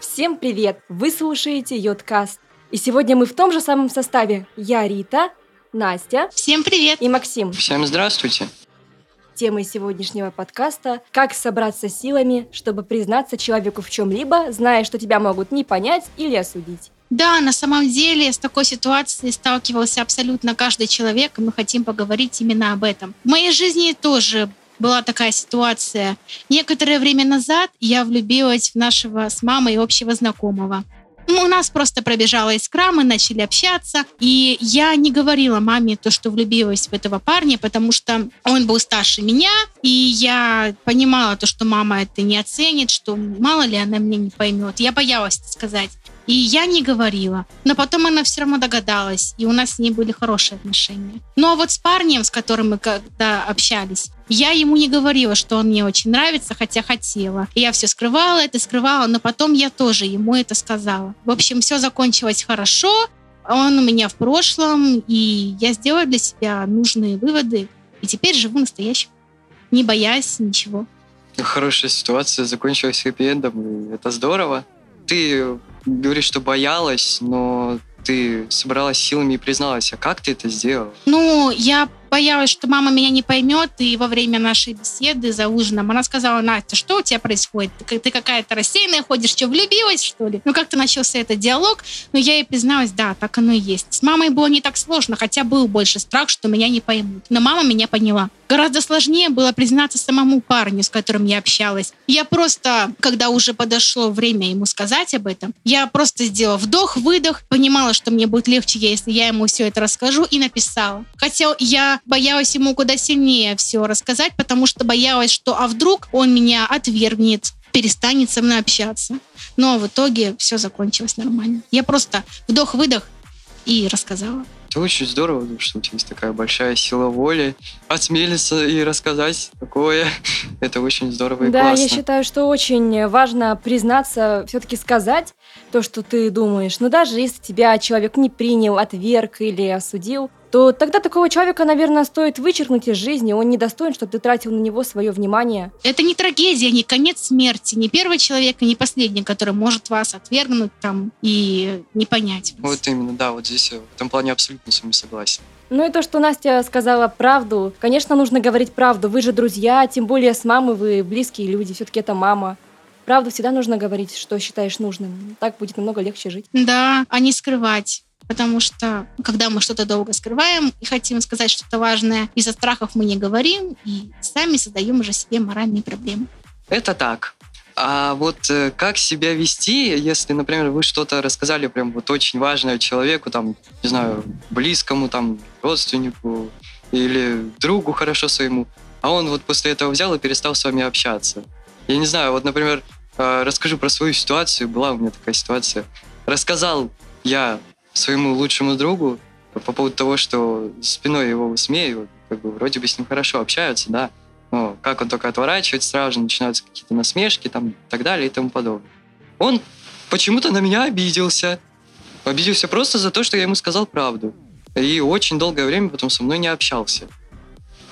Всем привет! Вы слушаете Йодкаст. И сегодня мы в том же самом составе. Я Рита, Настя Всем привет! и Максим. Всем здравствуйте. Темой сегодняшнего подкаста «Как собраться силами, чтобы признаться человеку в чем-либо, зная, что тебя могут не понять или осудить». Да, на самом деле с такой ситуацией сталкивался абсолютно каждый человек, и мы хотим поговорить именно об этом. В моей жизни тоже была такая ситуация. Некоторое время назад я влюбилась в нашего с мамой общего знакомого. Ну, У нас просто пробежала искра, мы начали общаться, и я не говорила маме то, что влюбилась в этого парня, потому что он был старше меня, и я понимала то, что мама это не оценит, что мало ли она меня не поймет. Я боялась это сказать. И я не говорила. Но потом она все равно догадалась, и у нас с ней были хорошие отношения. Ну а вот с парнем, с которым мы когда общались, я ему не говорила, что он мне очень нравится, хотя хотела. И я все скрывала, это скрывала, но потом я тоже ему это сказала. В общем, все закончилось хорошо. Он у меня в прошлом, и я сделала для себя нужные выводы. И теперь живу настоящим, не боясь ничего. Хорошая ситуация закончилась хэппи-эндом, это здорово. Ты говоришь, что боялась, но ты собралась силами и призналась. А как ты это сделала? Ну, я боялась, что мама меня не поймет, и во время нашей беседы за ужином она сказала, Настя, что у тебя происходит? Ты, какая-то рассеянная ходишь, что, влюбилась, что ли? Ну, как-то начался этот диалог, но я ей призналась, да, так оно и есть. С мамой было не так сложно, хотя был больше страх, что меня не поймут. Но мама меня поняла. Гораздо сложнее было признаться самому парню, с которым я общалась. Я просто, когда уже подошло время ему сказать об этом, я просто сделала вдох-выдох, понимала, что мне будет легче, если я ему все это расскажу, и написала. Хотя я боялась ему куда сильнее все рассказать, потому что боялась, что а вдруг он меня отвергнет, перестанет со мной общаться. Но в итоге все закончилось нормально. Я просто вдох-выдох и рассказала. Это очень здорово, что у тебя есть такая большая сила воли. Осмелиться и рассказать такое. Это очень здорово и да, классно. я считаю, что очень важно признаться, все-таки сказать то, что ты думаешь. Но даже если тебя человек не принял, отверг или осудил, то тогда такого человека, наверное, стоит вычеркнуть из жизни. Он не достоин, чтобы ты тратил на него свое внимание. Это не трагедия, не конец смерти, не первый человек и не последний, который может вас отвергнуть там и не понять. вас. Вот именно, да, вот здесь я в этом плане абсолютно с вами согласен. Ну и то, что Настя сказала правду. Конечно, нужно говорить правду. Вы же друзья, тем более с мамой вы близкие люди. Все-таки это мама. Правду всегда нужно говорить, что считаешь нужным. Так будет намного легче жить. Да, а не скрывать. Потому что, когда мы что-то долго скрываем и хотим сказать что-то важное, из-за страхов мы не говорим и сами создаем уже себе моральные проблемы. Это так. А вот э, как себя вести, если, например, вы что-то рассказали прям вот очень важное человеку, там, не знаю, близкому, там, родственнику или другу хорошо своему, а он вот после этого взял и перестал с вами общаться. Я не знаю, вот, например, э, расскажу про свою ситуацию. Была у меня такая ситуация. Рассказал я своему лучшему другу по поводу того, что спиной его высмеивают, как бы вроде бы с ним хорошо общаются, да, но как он только отворачивается, сразу же начинаются какие-то насмешки там и так далее и тому подобное. Он почему-то на меня обиделся. Обиделся просто за то, что я ему сказал правду. И очень долгое время потом со мной не общался.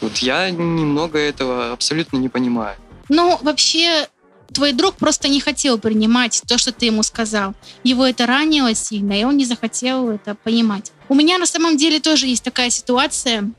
Вот я немного этого абсолютно не понимаю. Ну, вообще, твой друг просто не хотел принимать то, что ты ему сказал. Его это ранило сильно, и он не захотел это понимать. У меня на самом деле тоже есть такая ситуация.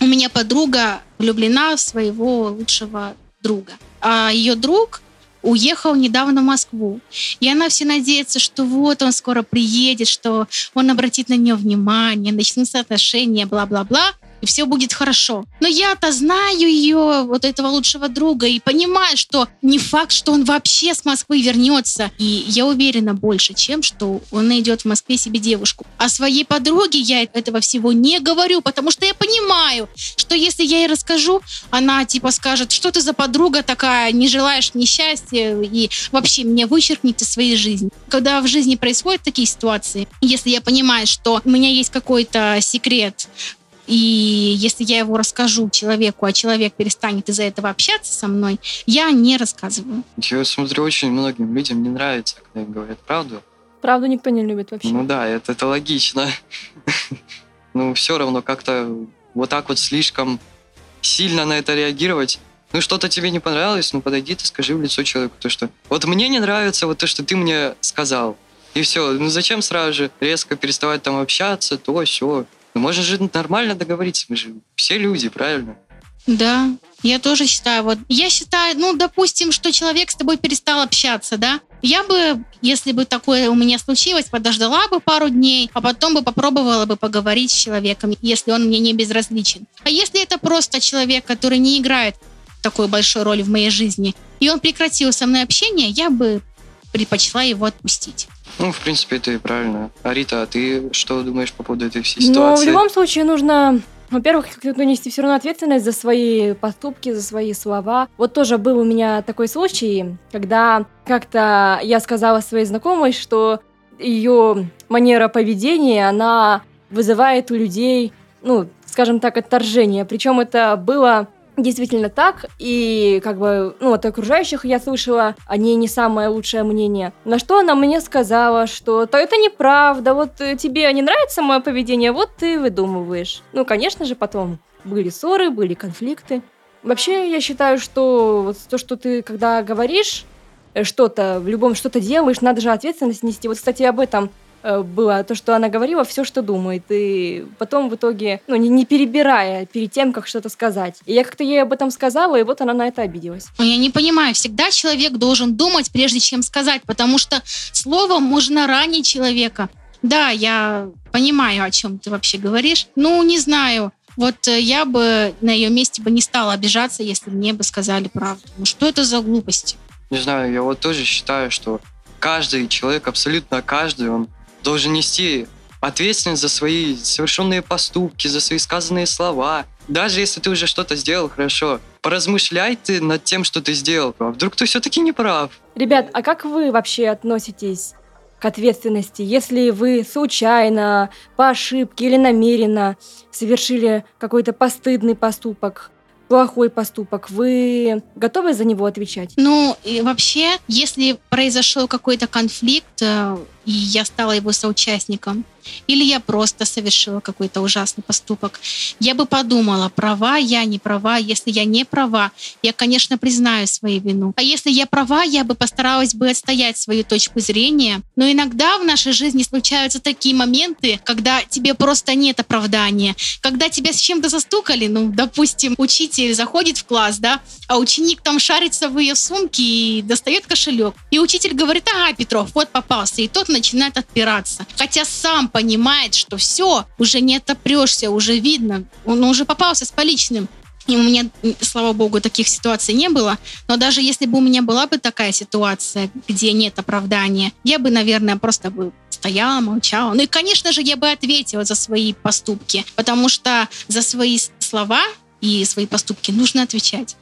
У меня подруга влюблена в своего лучшего друга. А ее друг уехал недавно в Москву. И она все надеется, что вот он скоро приедет, что он обратит на нее внимание, начнутся отношения, бла-бла-бла, и все будет хорошо. Но я-то знаю ее, вот этого лучшего друга, и понимаю, что не факт, что он вообще с Москвы вернется. И я уверена больше, чем что он найдет в Москве себе девушку. А своей подруге я этого всего не говорю, потому что я понимаю, что если я ей расскажу, она типа скажет, что ты за подруга такая, не желаешь мне счастья и вообще меня вычеркнет из своей жизни. Когда в жизни происходят такие ситуации, если я понимаю, что у меня есть какой-то секрет, и если я его расскажу человеку, а человек перестанет из-за этого общаться со мной, я не рассказываю. Я смотрю, очень многим людям не нравится, когда им говорят правду. Правду никто не любит вообще. Ну да, это, это логично. Ну, все равно как-то вот так вот слишком сильно на это реагировать Ну, что-то тебе не понравилось, ну, подойди, ты скажи в лицо человеку, то, что вот мне не нравится вот то, что ты мне сказал. И все. Ну, зачем сразу же резко переставать там общаться, то, все. Ну, можно же нормально договориться, мы же все люди, правильно? Да, я тоже считаю. Вот я считаю, ну, допустим, что человек с тобой перестал общаться, да? Я бы, если бы такое у меня случилось, подождала бы пару дней, а потом бы попробовала бы поговорить с человеком, если он мне не безразличен. А если это просто человек, который не играет такой большой роли в моей жизни, и он прекратил со мной общение, я бы предпочла его отпустить. Ну, в принципе, это и правильно. Арита, а ты что думаешь по поводу этой всей ситуации? в любом случае нужно во-первых, как-то нести все равно ответственность за свои поступки, за свои слова. Вот тоже был у меня такой случай, когда как-то я сказала своей знакомой, что ее манера поведения, она вызывает у людей, ну, скажем так, отторжение. Причем это было действительно так, и как бы, ну, от окружающих я слышала о ней не самое лучшее мнение. На что она мне сказала, что то это неправда, вот э, тебе не нравится мое поведение, вот ты выдумываешь. Ну, конечно же, потом были ссоры, были конфликты. Вообще, я считаю, что вот то, что ты когда говоришь э, что-то, в любом что-то делаешь, надо же ответственность нести. Вот, кстати, об этом было то, что она говорила, все, что думает, и потом в итоге, ну, не, не перебирая перед тем, как что-то сказать. И я как-то ей об этом сказала, и вот она на это обиделась. Я не понимаю, всегда человек должен думать, прежде чем сказать, потому что словом можно ранить человека. Да, я понимаю, о чем ты вообще говоришь. Ну, не знаю. Вот э, я бы на ее месте бы не стала обижаться, если мне бы сказали правду. Ну что это за глупости? Не знаю, я вот тоже считаю, что каждый человек, абсолютно каждый, он должен нести ответственность за свои совершенные поступки, за свои сказанные слова. Даже если ты уже что-то сделал хорошо, поразмышляй ты над тем, что ты сделал. А вдруг ты все-таки не прав? Ребят, а как вы вообще относитесь к ответственности, если вы случайно, по ошибке или намеренно совершили какой-то постыдный поступок? плохой поступок, вы готовы за него отвечать? Ну, и вообще, если произошел какой-то конфликт, э, и я стала его соучастником, или я просто совершила какой-то ужасный поступок, я бы подумала, права я, не права. Если я не права, я, конечно, признаю свою вину. А если я права, я бы постаралась бы отстоять свою точку зрения. Но иногда в нашей жизни случаются такие моменты, когда тебе просто нет оправдания. Когда тебя с чем-то застукали, ну, допустим, учитель заходит в класс, да, а ученик там шарится в ее сумке и достает кошелек. И учитель говорит, ага, Петров, вот попался. И тот начинает отпираться. Хотя сам понимает, что все, уже не отопрешься, уже видно, он уже попался с поличным. И у меня, слава богу, таких ситуаций не было. Но даже если бы у меня была бы такая ситуация, где нет оправдания, я бы, наверное, просто бы стояла, молчала. Ну и, конечно же, я бы ответила за свои поступки, потому что за свои слова и свои поступки нужно отвечать.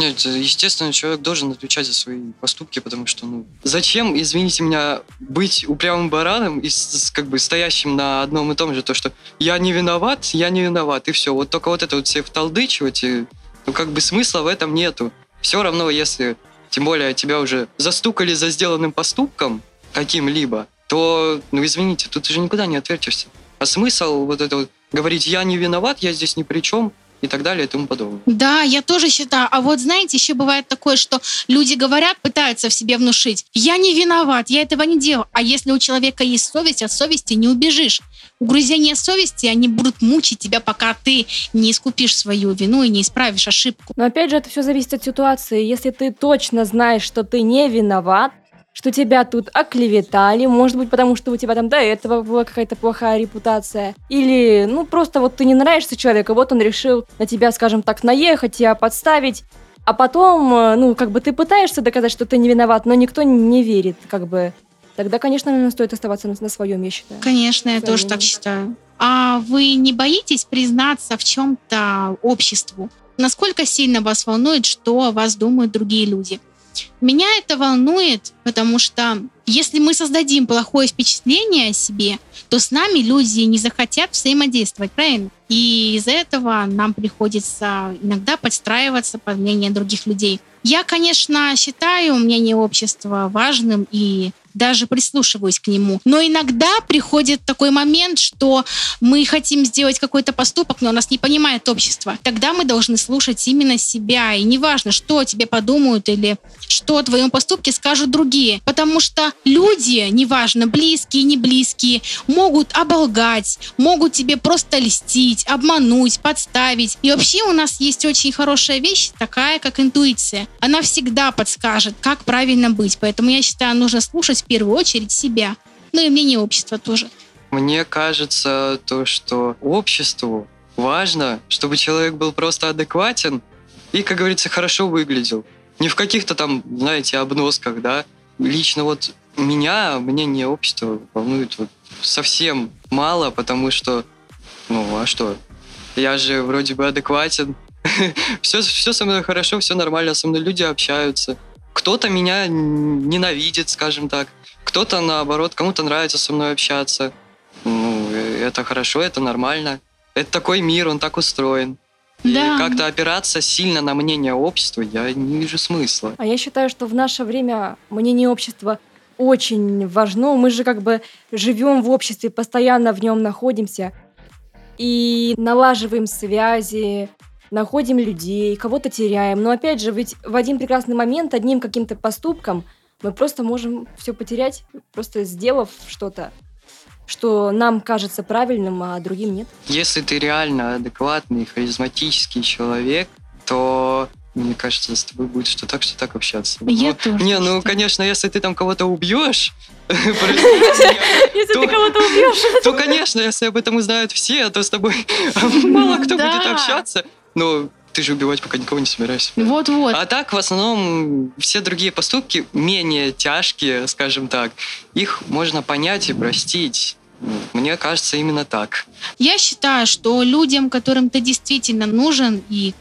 Нет, естественно, человек должен отвечать за свои поступки, потому что, ну, зачем, извините меня, быть упрямым бараном и с, как бы стоящим на одном и том же, то, что я не виноват, я не виноват, и все. Вот только вот это вот все вталдычивать, и, ну, как бы смысла в этом нету. Все равно, если, тем более, тебя уже застукали за сделанным поступком каким-либо, то, ну, извините, тут уже никуда не отвертишься. А смысл вот это вот говорить, я не виноват, я здесь ни при чем, и так далее и тому подобное. Да, я тоже считаю. А вот знаете, еще бывает такое, что люди говорят, пытаются в себе внушить, я не виноват, я этого не делал. А если у человека есть совесть, от совести не убежишь. Угрызения совести, они будут мучить тебя, пока ты не искупишь свою вину и не исправишь ошибку. Но опять же, это все зависит от ситуации. Если ты точно знаешь, что ты не виноват, что тебя тут оклеветали, может быть, потому что у тебя там до этого была какая-то плохая репутация, или, ну, просто вот ты не нравишься человеку, вот он решил на тебя, скажем так, наехать, тебя подставить, а потом, э, ну, как бы ты пытаешься доказать, что ты не виноват, но никто не верит, как бы. Тогда, конечно, наверное, стоит оставаться на, на своем, я считаю. Конечно, я тоже так считаю. А вы не боитесь признаться в чем-то обществу? Насколько сильно вас волнует, что о вас думают другие люди? Меня это волнует, потому что если мы создадим плохое впечатление о себе, то с нами люди не захотят взаимодействовать, правильно? И из-за этого нам приходится иногда подстраиваться под мнение других людей. Я, конечно, считаю мнение общества важным и даже прислушиваюсь к нему. Но иногда приходит такой момент, что мы хотим сделать какой-то поступок, но нас не понимает общество. Тогда мы должны слушать именно себя. И неважно, что тебе подумают или что о твоем поступке скажут другие. Потому что люди, неважно, близкие, не близкие, могут оболгать, могут тебе просто льстить, обмануть, подставить. И вообще у нас есть очень хорошая вещь, такая как интуиция. Она всегда подскажет, как правильно быть. Поэтому я считаю, нужно слушать в первую очередь себя. Ну и мнение общества тоже. Мне кажется, то, что обществу важно, чтобы человек был просто адекватен и, как говорится, хорошо выглядел. Не в каких-то там, знаете, обносках, да. Лично вот меня, мнение общества волнует вот совсем мало, потому что, ну, а что? Я же вроде бы адекватен. все, все со мной хорошо, все нормально, со мной люди общаются. Кто-то меня ненавидит, скажем так. Кто-то, наоборот, кому-то нравится со мной общаться. Ну, э, это хорошо, это нормально. Это такой мир, он так устроен. Да. И как-то опираться сильно на мнение общества я не вижу смысла. А я считаю, что в наше время мнение общества очень важно. Мы же как бы живем в обществе, постоянно в нем находимся и налаживаем связи, находим людей, кого-то теряем. Но опять же, ведь в один прекрасный момент одним каким-то поступком мы просто можем все потерять, просто сделав что-то, что нам кажется правильным, а другим нет. Если ты реально адекватный, харизматический человек, то мне кажется, с тобой будет что так, что так общаться. Я Ну, тоже Не, ну, считаю. конечно, если ты там кого-то убьешь, Если ты кого-то убьешь. то, конечно, если об этом узнают все, то с тобой мало кто будет общаться. Но ты же убивать пока никого не собираешься. Вот-вот. А так, в основном, все другие поступки менее тяжкие, скажем так. Их можно понять и простить. Мне кажется, именно так. Я считаю, что людям, которым ты действительно нужен и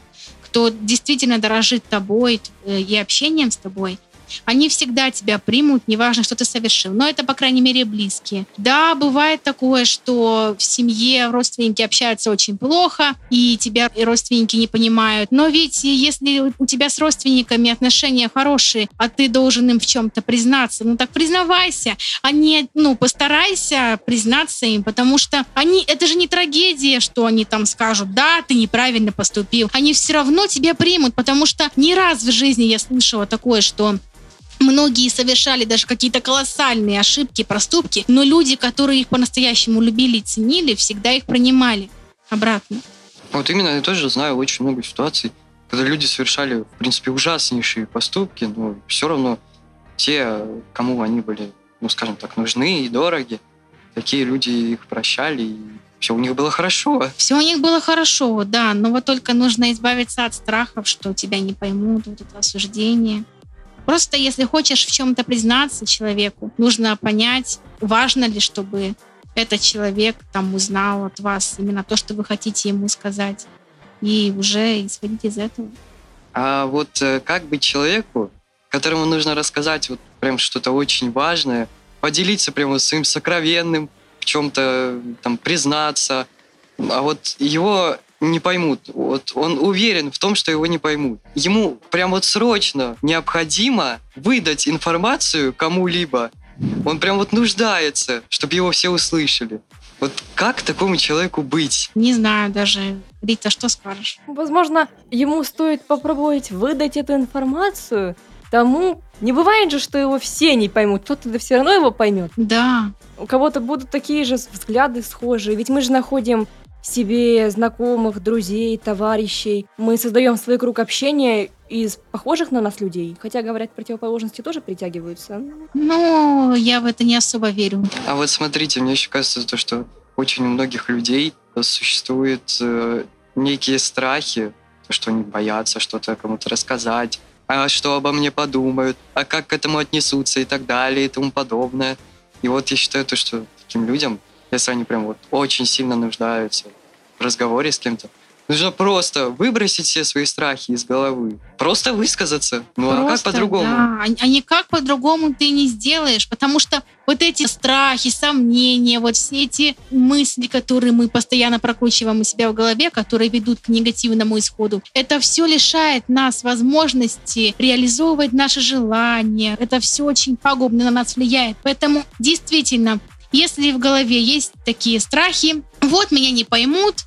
кто действительно дорожит тобой э, и общением с тобой, они всегда тебя примут, неважно, что ты совершил. Но это, по крайней мере, близкие. Да, бывает такое, что в семье родственники общаются очень плохо, и тебя и родственники не понимают. Но ведь если у тебя с родственниками отношения хорошие, а ты должен им в чем-то признаться, ну так признавайся, а не, ну, постарайся признаться им, потому что они, это же не трагедия, что они там скажут, да, ты неправильно поступил. Они все равно тебя примут, потому что не раз в жизни я слышала такое, что Многие совершали даже какие-то колоссальные ошибки, проступки, но люди, которые их по-настоящему любили и ценили, всегда их принимали обратно. Вот именно я тоже знаю очень много ситуаций, когда люди совершали, в принципе, ужаснейшие поступки, но все равно те, кому они были, ну, скажем так, нужны и дороги, такие люди их прощали, и все у них было хорошо. Все у них было хорошо, да, но вот только нужно избавиться от страхов, что тебя не поймут, вот это осуждение. Просто если хочешь в чем-то признаться человеку, нужно понять, важно ли, чтобы этот человек там узнал от вас именно то, что вы хотите ему сказать. И уже исходить из этого. А вот э, как быть человеку, которому нужно рассказать вот прям что-то очень важное, поделиться прямо своим сокровенным, в чем-то там признаться, а вот его не поймут. Вот он уверен в том, что его не поймут. Ему прям вот срочно необходимо выдать информацию кому-либо. Он прям вот нуждается, чтобы его все услышали. Вот как такому человеку быть? Не знаю даже. Рита, что скажешь? Возможно, ему стоит попробовать выдать эту информацию тому... Не бывает же, что его все не поймут. Кто-то да все равно его поймет. Да, У кого-то будут такие же взгляды схожие. Ведь мы же находим себе знакомых, друзей, товарищей. Мы создаем свой круг общения из похожих на нас людей. Хотя, говорят, противоположности тоже притягиваются. но я в это не особо верю. А вот смотрите, мне еще кажется, то, что очень у многих людей существуют э, некие страхи, то, что они боятся что-то кому-то рассказать, а что обо мне подумают, а как к этому отнесутся и так далее и тому подобное. И вот я считаю то, что таким людям, если они прям вот очень сильно нуждаются в разговоре с кем-то, Нужно просто выбросить все свои страхи из головы. Просто высказаться. Ну а как Просто, по-другому? Да, а а никак по-другому ты не сделаешь, потому что вот эти страхи, сомнения, вот все эти мысли, которые мы постоянно прокручиваем у себя в голове, которые ведут к негативному исходу, это все лишает нас возможности реализовывать наши желания. Это все очень пагубно на нас влияет. Поэтому действительно, если в голове есть такие страхи, вот меня не поймут,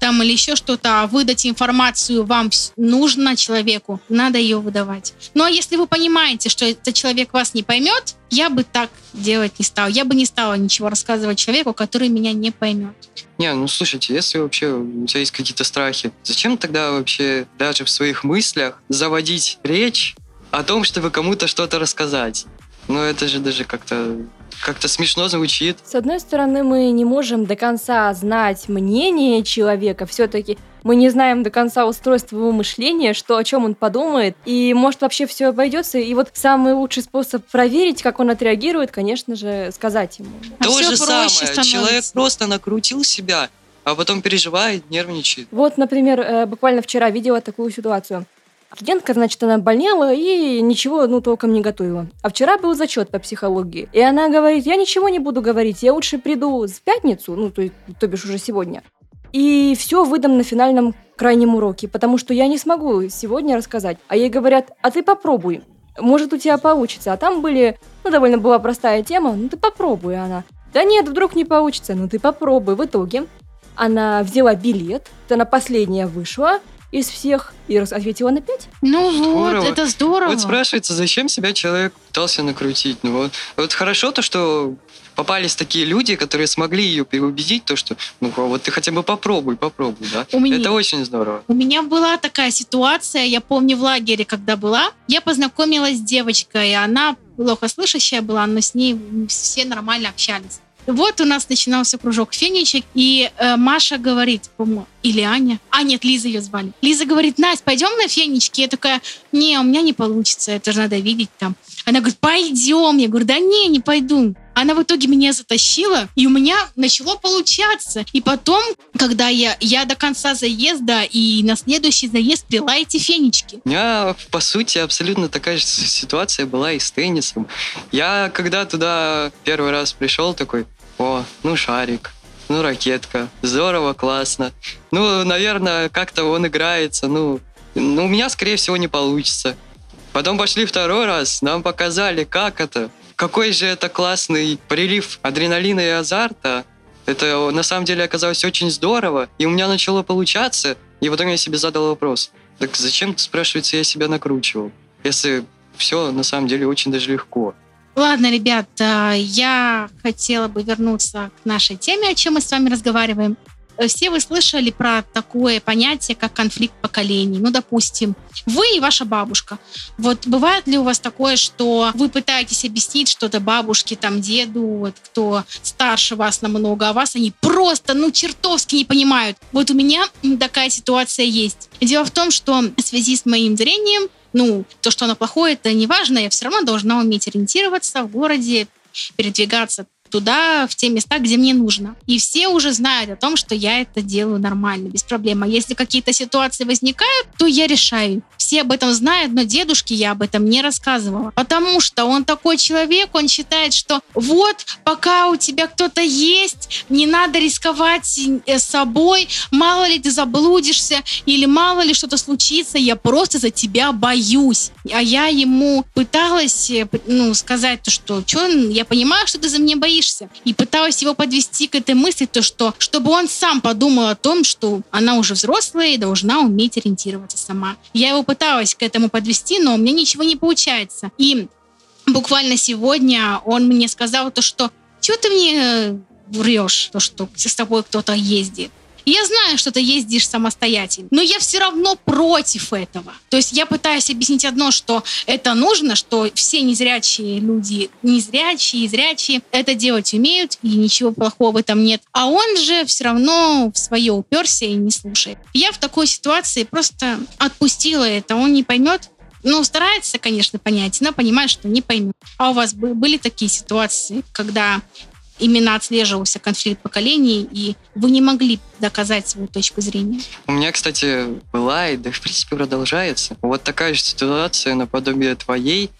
там или еще что-то, а выдать информацию вам нужно человеку, надо ее выдавать. А если вы понимаете, что этот человек вас не поймет, я бы так делать не стала. Я бы не стала ничего рассказывать человеку, который меня не поймет. Не, ну слушайте, если вообще у тебя есть какие-то страхи, зачем тогда вообще даже в своих мыслях заводить речь о том, чтобы кому-то что-то рассказать? Ну это же даже как-то как-то смешно звучит. С одной стороны, мы не можем до конца знать мнение человека, все-таки мы не знаем до конца устройства его мышления, что о чем он подумает, и может вообще все обойдется. И вот самый лучший способ проверить, как он отреагирует, конечно же, сказать ему. А То же самое. становится. Человек просто накрутил себя, а потом переживает, нервничает. Вот, например, э, буквально вчера видела такую ситуацию. Студентка, значит, она болела и ничего, ну, толком не готовила. А вчера был зачет по психологии. И она говорит, я ничего не буду говорить, я лучше приду в пятницу, ну, то, то бишь уже сегодня, и все выдам на финальном крайнем уроке, потому что я не смогу сегодня рассказать. А ей говорят, а ты попробуй, может, у тебя получится. А там были, ну, довольно была простая тема, ну, ты попробуй, А она. Да нет, вдруг не получится, ну, ты попробуй. В итоге она взяла билет, она последняя вышла из всех и ответила на пять. Ну Здорово. вот, это здорово. Вот спрашивается, зачем себя человек пытался накрутить? Ну вот, вот хорошо то, что попались такие люди, которые смогли ее переубедить, то, что ну вот ты хотя бы попробуй, попробуй, да? У меня- Это очень здорово. У меня была такая ситуация, я помню в лагере, когда была, я познакомилась с девочкой, и она плохо слышащая была, но с ней все нормально общались. Вот у нас начинался кружок фенечек, и э, Маша говорит, по-моему, или Аня, а нет, Лиза ее звали. Лиза говорит, Настя, пойдем на фенечки? Я такая, не, у меня не получится, это же надо видеть там. Она говорит, пойдем. Я говорю, да не, не пойду. Она в итоге меня затащила, и у меня начало получаться. И потом, когда я, я до конца заезда и на следующий заезд плела эти фенечки. У меня, по сути, абсолютно такая же ситуация была и с теннисом. Я, когда туда первый раз пришел, такой, о, ну шарик, ну ракетка, здорово, классно. Ну, наверное, как-то он играется, ну, ну, у меня, скорее всего, не получится. Потом пошли второй раз, нам показали, как это, какой же это классный прилив адреналина и азарта. Это на самом деле оказалось очень здорово, и у меня начало получаться, и потом я себе задал вопрос, так зачем, спрашивается, я себя накручивал, если все на самом деле очень даже легко. Ладно, ребят, э, я хотела бы вернуться к нашей теме, о чем мы с вами разговариваем. Э, Все вы слышали про такое понятие, как конфликт поколений. Ну, допустим, вы и ваша бабушка. Вот бывает ли у вас такое, что вы пытаетесь объяснить что-то бабушке, там, деду, вот, кто старше вас намного, а вас они просто, ну, чертовски не понимают. Вот у меня такая ситуация есть. Дело в том, что в связи с моим зрением ну, то, что оно плохое, это не важно, я все равно должна уметь ориентироваться в городе, передвигаться туда, в те места, где мне нужно. И все уже знают о том, что я это делаю нормально, без проблем. А если какие-то ситуации возникают, то я решаю. Все об этом знают, но дедушке я об этом не рассказывала. Потому что он такой человек, он считает, что вот, пока у тебя кто-то есть, не надо рисковать э, собой, мало ли ты заблудишься, или мало ли что-то случится, я просто за тебя боюсь. А я ему пыталась э, ну, сказать, то, что я понимаю, что ты за меня боишься. И пыталась его подвести к этой мысли, то, что чтобы он сам подумал о том, что она уже взрослая и должна уметь ориентироваться сама. Я его пыталась к этому подвести, но у меня ничего не получается. И буквально сегодня он мне сказал то, что что ты мне э, врешь, то, что с тобой кто-то ездит. Я знаю, что ты ездишь самостоятельно, но я все равно против этого. То есть я пытаюсь объяснить одно, что это нужно, что все незрячие люди, незрячие зрячие это делать умеют, и ничего плохого в этом нет. А он же все равно в свое уперся и не слушает. Я в такой ситуации просто отпустила это, он не поймет, ну, старается, конечно, понять, но понимает, что не поймет. А у вас бы- были такие ситуации, когда именно отслеживался конфликт поколений, и вы не могли доказать свою точку зрения. У меня, кстати, была, и да, в принципе, продолжается. Вот такая же ситуация наподобие твоей.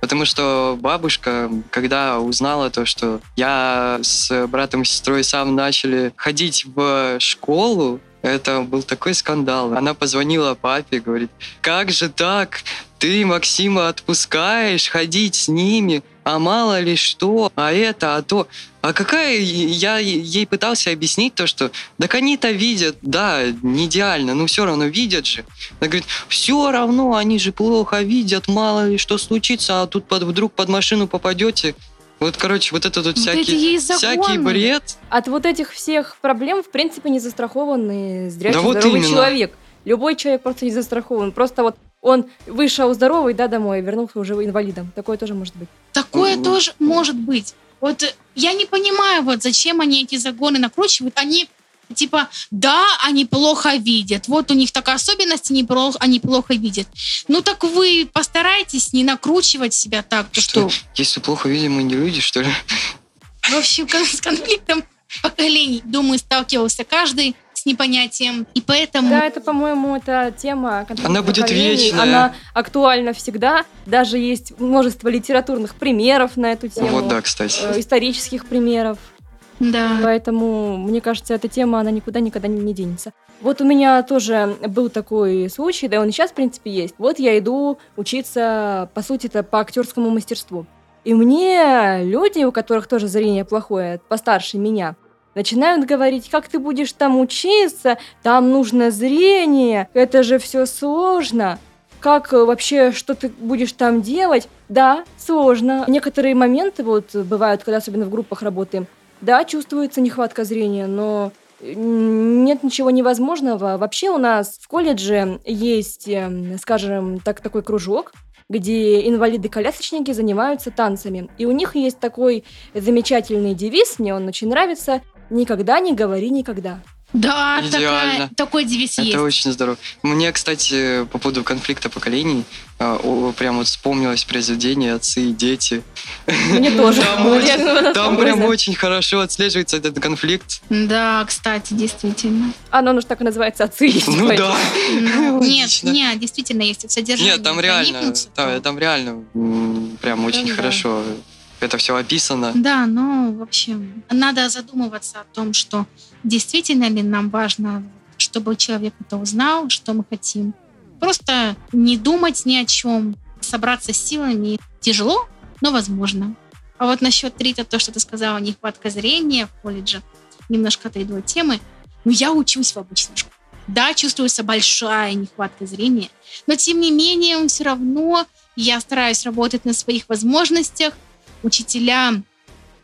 Потому что бабушка, когда узнала то, что я с братом и сестрой сам начали ходить в школу, это был такой скандал. Она позвонила папе, говорит, как же так? Ты Максима отпускаешь ходить с ними, а мало ли что, а это, а то. А какая... Я ей пытался объяснить то, что так они-то видят, да, не идеально, но все равно видят же. Она говорит, все равно, они же плохо видят, мало ли что случится, а тут под, вдруг под машину попадете, вот, короче, вот это тут Вот это всякий, есть всякий бред. От вот этих всех проблем, в принципе, не застрахован и зрячий Да вот здоровый именно. человек. Любой человек просто не застрахован. Просто вот он вышел здоровый, да, домой, вернулся уже инвалидом. Такое тоже может быть. Такое Мгм. тоже может быть. Вот я не понимаю, вот зачем они эти загоны накручивают. Они типа, да, они плохо видят. Вот у них такая особенность, они плохо, они плохо видят. Ну так вы постарайтесь не накручивать себя так, то что, Что, если плохо видим, мы не люди, что ли? в общем, с конфликтом поколений, думаю, сталкивался каждый с непонятием. И поэтому Да, это, по-моему, эта тема Она будет вечная. Она актуальна всегда. Даже есть множество литературных примеров на эту тему. Вот да, кстати. э, исторических примеров. Да. Поэтому, мне кажется, эта тема, она никуда никогда не, не денется. Вот у меня тоже был такой случай, да он и сейчас, в принципе, есть. Вот я иду учиться, по сути, это по актерскому мастерству. И мне люди, у которых тоже зрение плохое, постарше меня, начинают говорить, как ты будешь там учиться, там нужно зрение, это же все сложно. Как вообще, что ты будешь там делать? Да, сложно. Некоторые моменты вот бывают, когда особенно в группах работаем, да, чувствуется нехватка зрения, но м, нет ничего невозможного. Вообще у нас в колледже есть, эм, скажем, так, такой кружок, где инвалиды-колясочники занимаются танцами. И у них есть такой замечательный девиз, мне он очень нравится, «Никогда не говори никогда». Да, такая- Идеально. такой девиз есть. Это очень здорово. Мне, кстати, по поводу конфликта поколений, а, прям вот вспомнилось произведение «Отцы и дети». Мне тоже. Там очень- Там прям очень хорошо отслеживается этот конфликт. Да, кстати, действительно. Оно уж так и называется «Отцы и дети», Ну да. Ну, Нет, нет, действительно, если в содержании Нет, там реально, там, реально прям очень хорошо это все описано. Да, но, в общем, надо задумываться о том, что действительно ли нам важно, чтобы человек это узнал, что мы хотим. Просто не думать ни о чем, собраться с силами тяжело, но возможно. А вот насчет третьего, то, что ты сказала, нехватка зрения в колледже, немножко отойду от темы. Ну, я учусь в обычной школе. Да, чувствуется большая нехватка зрения, но тем не менее, все равно я стараюсь работать на своих возможностях. Учителя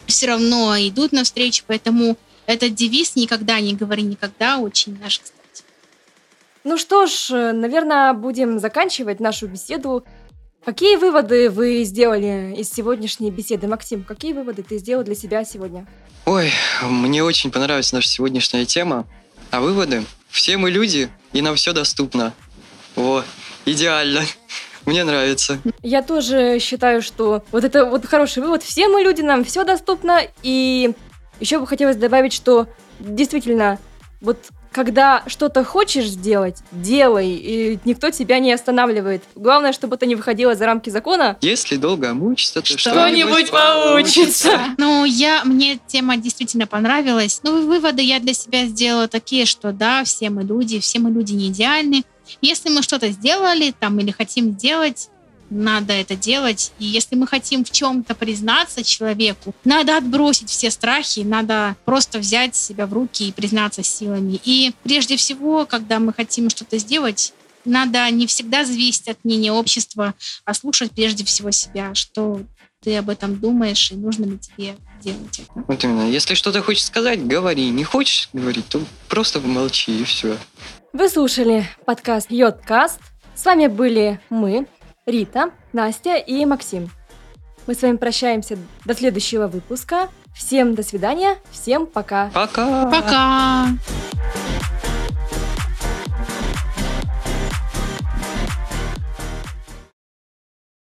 все равно идут навстречу, поэтому этот девиз «никогда не говори никогда» очень наш, кстати. Ну что ж, наверное, будем заканчивать нашу беседу. Какие выводы вы сделали из сегодняшней беседы, Максим? Какие выводы ты сделал для себя сегодня? Ой, мне очень понравилась наша сегодняшняя тема. А выводы? Все мы люди, и нам все доступно. О, идеально. Мне нравится. Я тоже считаю, что вот это вот хороший вывод. Все мы люди, нам все доступно. И еще бы хотелось добавить, что действительно, вот когда что-то хочешь сделать, делай, и никто тебя не останавливает. Главное, чтобы это не выходило за рамки закона. Если долго мучиться, то Что-нибудь что-нибудь получится. Ну, я, мне тема действительно понравилась. Ну, выводы я для себя сделала такие, что да, все мы люди, все мы люди не идеальны. Если мы что-то сделали там или хотим сделать, надо это делать. И если мы хотим в чем-то признаться человеку, надо отбросить все страхи, надо просто взять себя в руки и признаться силами. И прежде всего, когда мы хотим что-то сделать, надо не всегда зависеть от мнения общества, а слушать прежде всего себя, что ты об этом думаешь и нужно ли тебе делать это. Вот именно. Если что-то хочешь сказать, говори. Не хочешь говорить, то просто молчи и все. Вы слушали подкаст Йодкаст. С вами были мы, Рита, Настя и Максим. Мы с вами прощаемся до следующего выпуска. Всем до свидания, всем пока. Пока. Пока!